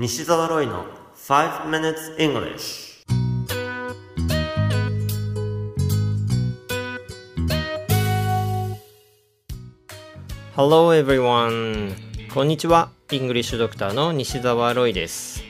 西澤ロイの5 minutes English Hello everyone. こんにちは。イングリッシュドクターの西澤ロイです。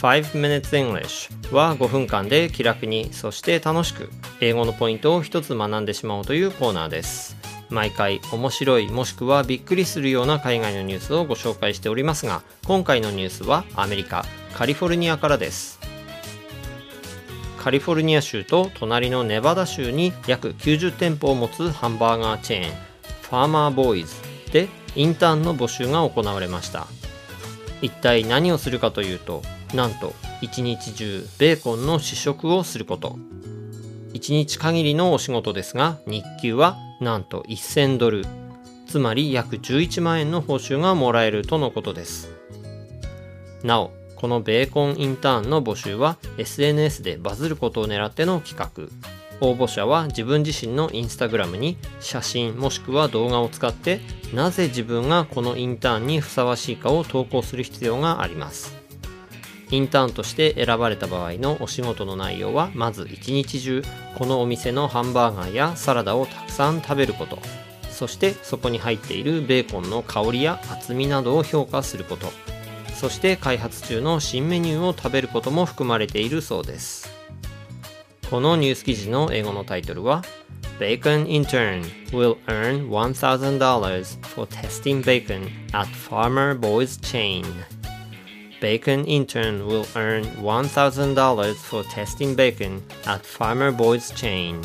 5 minutes English は5分間で気楽にそして楽しく英語のポイントを一つ学んでしまおうというコーナーです。毎回面白いもしくはびっくりするような海外のニュースをご紹介しておりますが今回のニュースはアメリカカリフォルニアからです。カリフォルニア州と隣のネバダ州に約90店舗を持つハンバーガーチェーンファーマーボーイズでインターンの募集が行われました。一体何をするかというとなんと一日中ベーコンの試食をすること。1日限りのお仕事ですが日給はなんと1000ドル。つまり約11万円の報酬がもらえるとのことです。なおこのベーコンインターンの募集は SNS でバズることを狙っての企画。応募者は自分自身のインスタグラムに写真もしくは動画を使ってなぜ自分がこのインターンにふさわしいかを投稿する必要があります。インターンとして選ばれた場合のお仕事の内容はまず一日中このお店のハンバーガーやサラダをたくさん食べること。そしてそこに入っているベーコンの香りや厚みなどを評価すること。そして開発中の新メニューを食べることも含まれているそうです。このニュース記事の英語のタイトルは Bacon intern will earn $1,000 for testing bacon at Farmer Boys chain Bacon intern will earn $1,000 for testing bacon at Farmer Boys chain.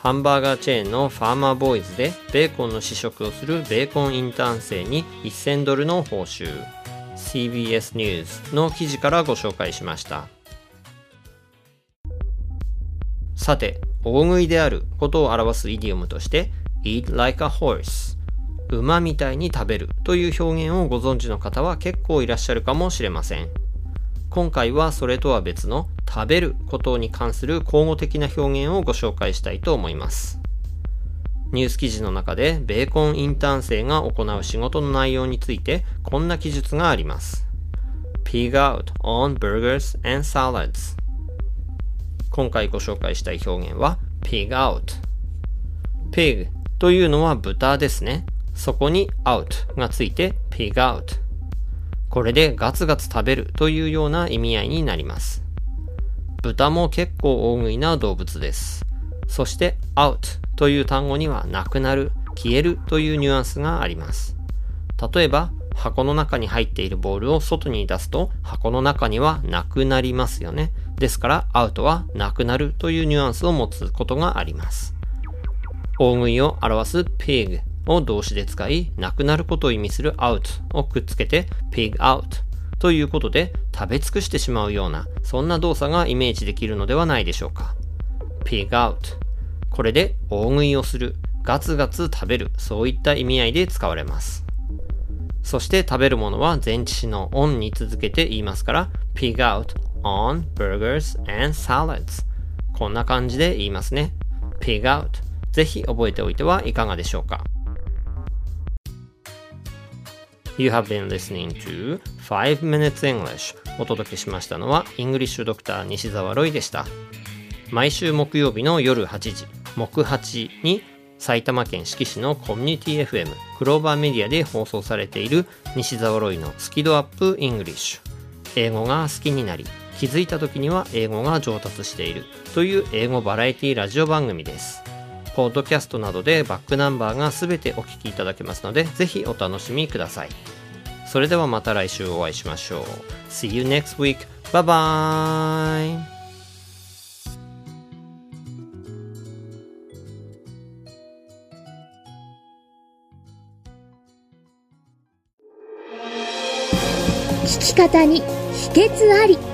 ハンバーガーチェーンのファーマーボーイズでベーコンの試食をするベーコンインターン生に1000ドルの報酬。CBS ニュースの記事からご紹介しました。さて大食いであることを表すイディオムとして eat like a horse 馬みたいに食べるという表現をご存知の方は結構いらっしゃるかもしれません。今回はそれとは別の食べることに関する口語的な表現をご紹介したいと思います。ニュース記事の中でベーコンインターン生が行う仕事の内容についてこんな記述があります。Pig out on burgers and salads 今回ご紹介したい表現は pig out pig というのは豚ですね。そこに out がついて pig out。これでガツガツ食べるというような意味合いになります。豚も結構大食いな動物です。そして out という単語にはなくなる、消えるというニュアンスがあります。例えば、箱の中に入っているボールを外に出すと箱の中にはなくなりますよね。ですから、アウトはなくなるというニュアンスを持つことがあります。大食いを表す pig を動詞で使い、なくなることを意味する out をくっつけて pig out ということで食べ尽くしてしまうような、そんな動作がイメージできるのではないでしょうか。pig out これで大食いをする、ガツガツ食べる、そういった意味合いで使われます。そして食べるものは前置詞の on に続けて言いますから、pig out on burgers and salads こんな感じで言いますね。pig out ぜひ覚えておいてはいかがでしょうか。You have been listening to 5 Minutes English. お届けしましたのはイングリッシュドクター西澤ロイでした。毎週木曜日の夜8時木8に埼玉県志木市のコミュニティ FM クローバーメディアで放送されている西澤ロイのスキドアップイングリッシュ英語が好きになり気づいた時には英語が上達しているという英語バラエティラジオ番組です。ポッドキャストなどでバックナンバーがすべてお聞きいただけますので、ぜひお楽しみください。それではまた来週お会いしましょう。See you next week. Bye bye! 聞き方に秘訣あり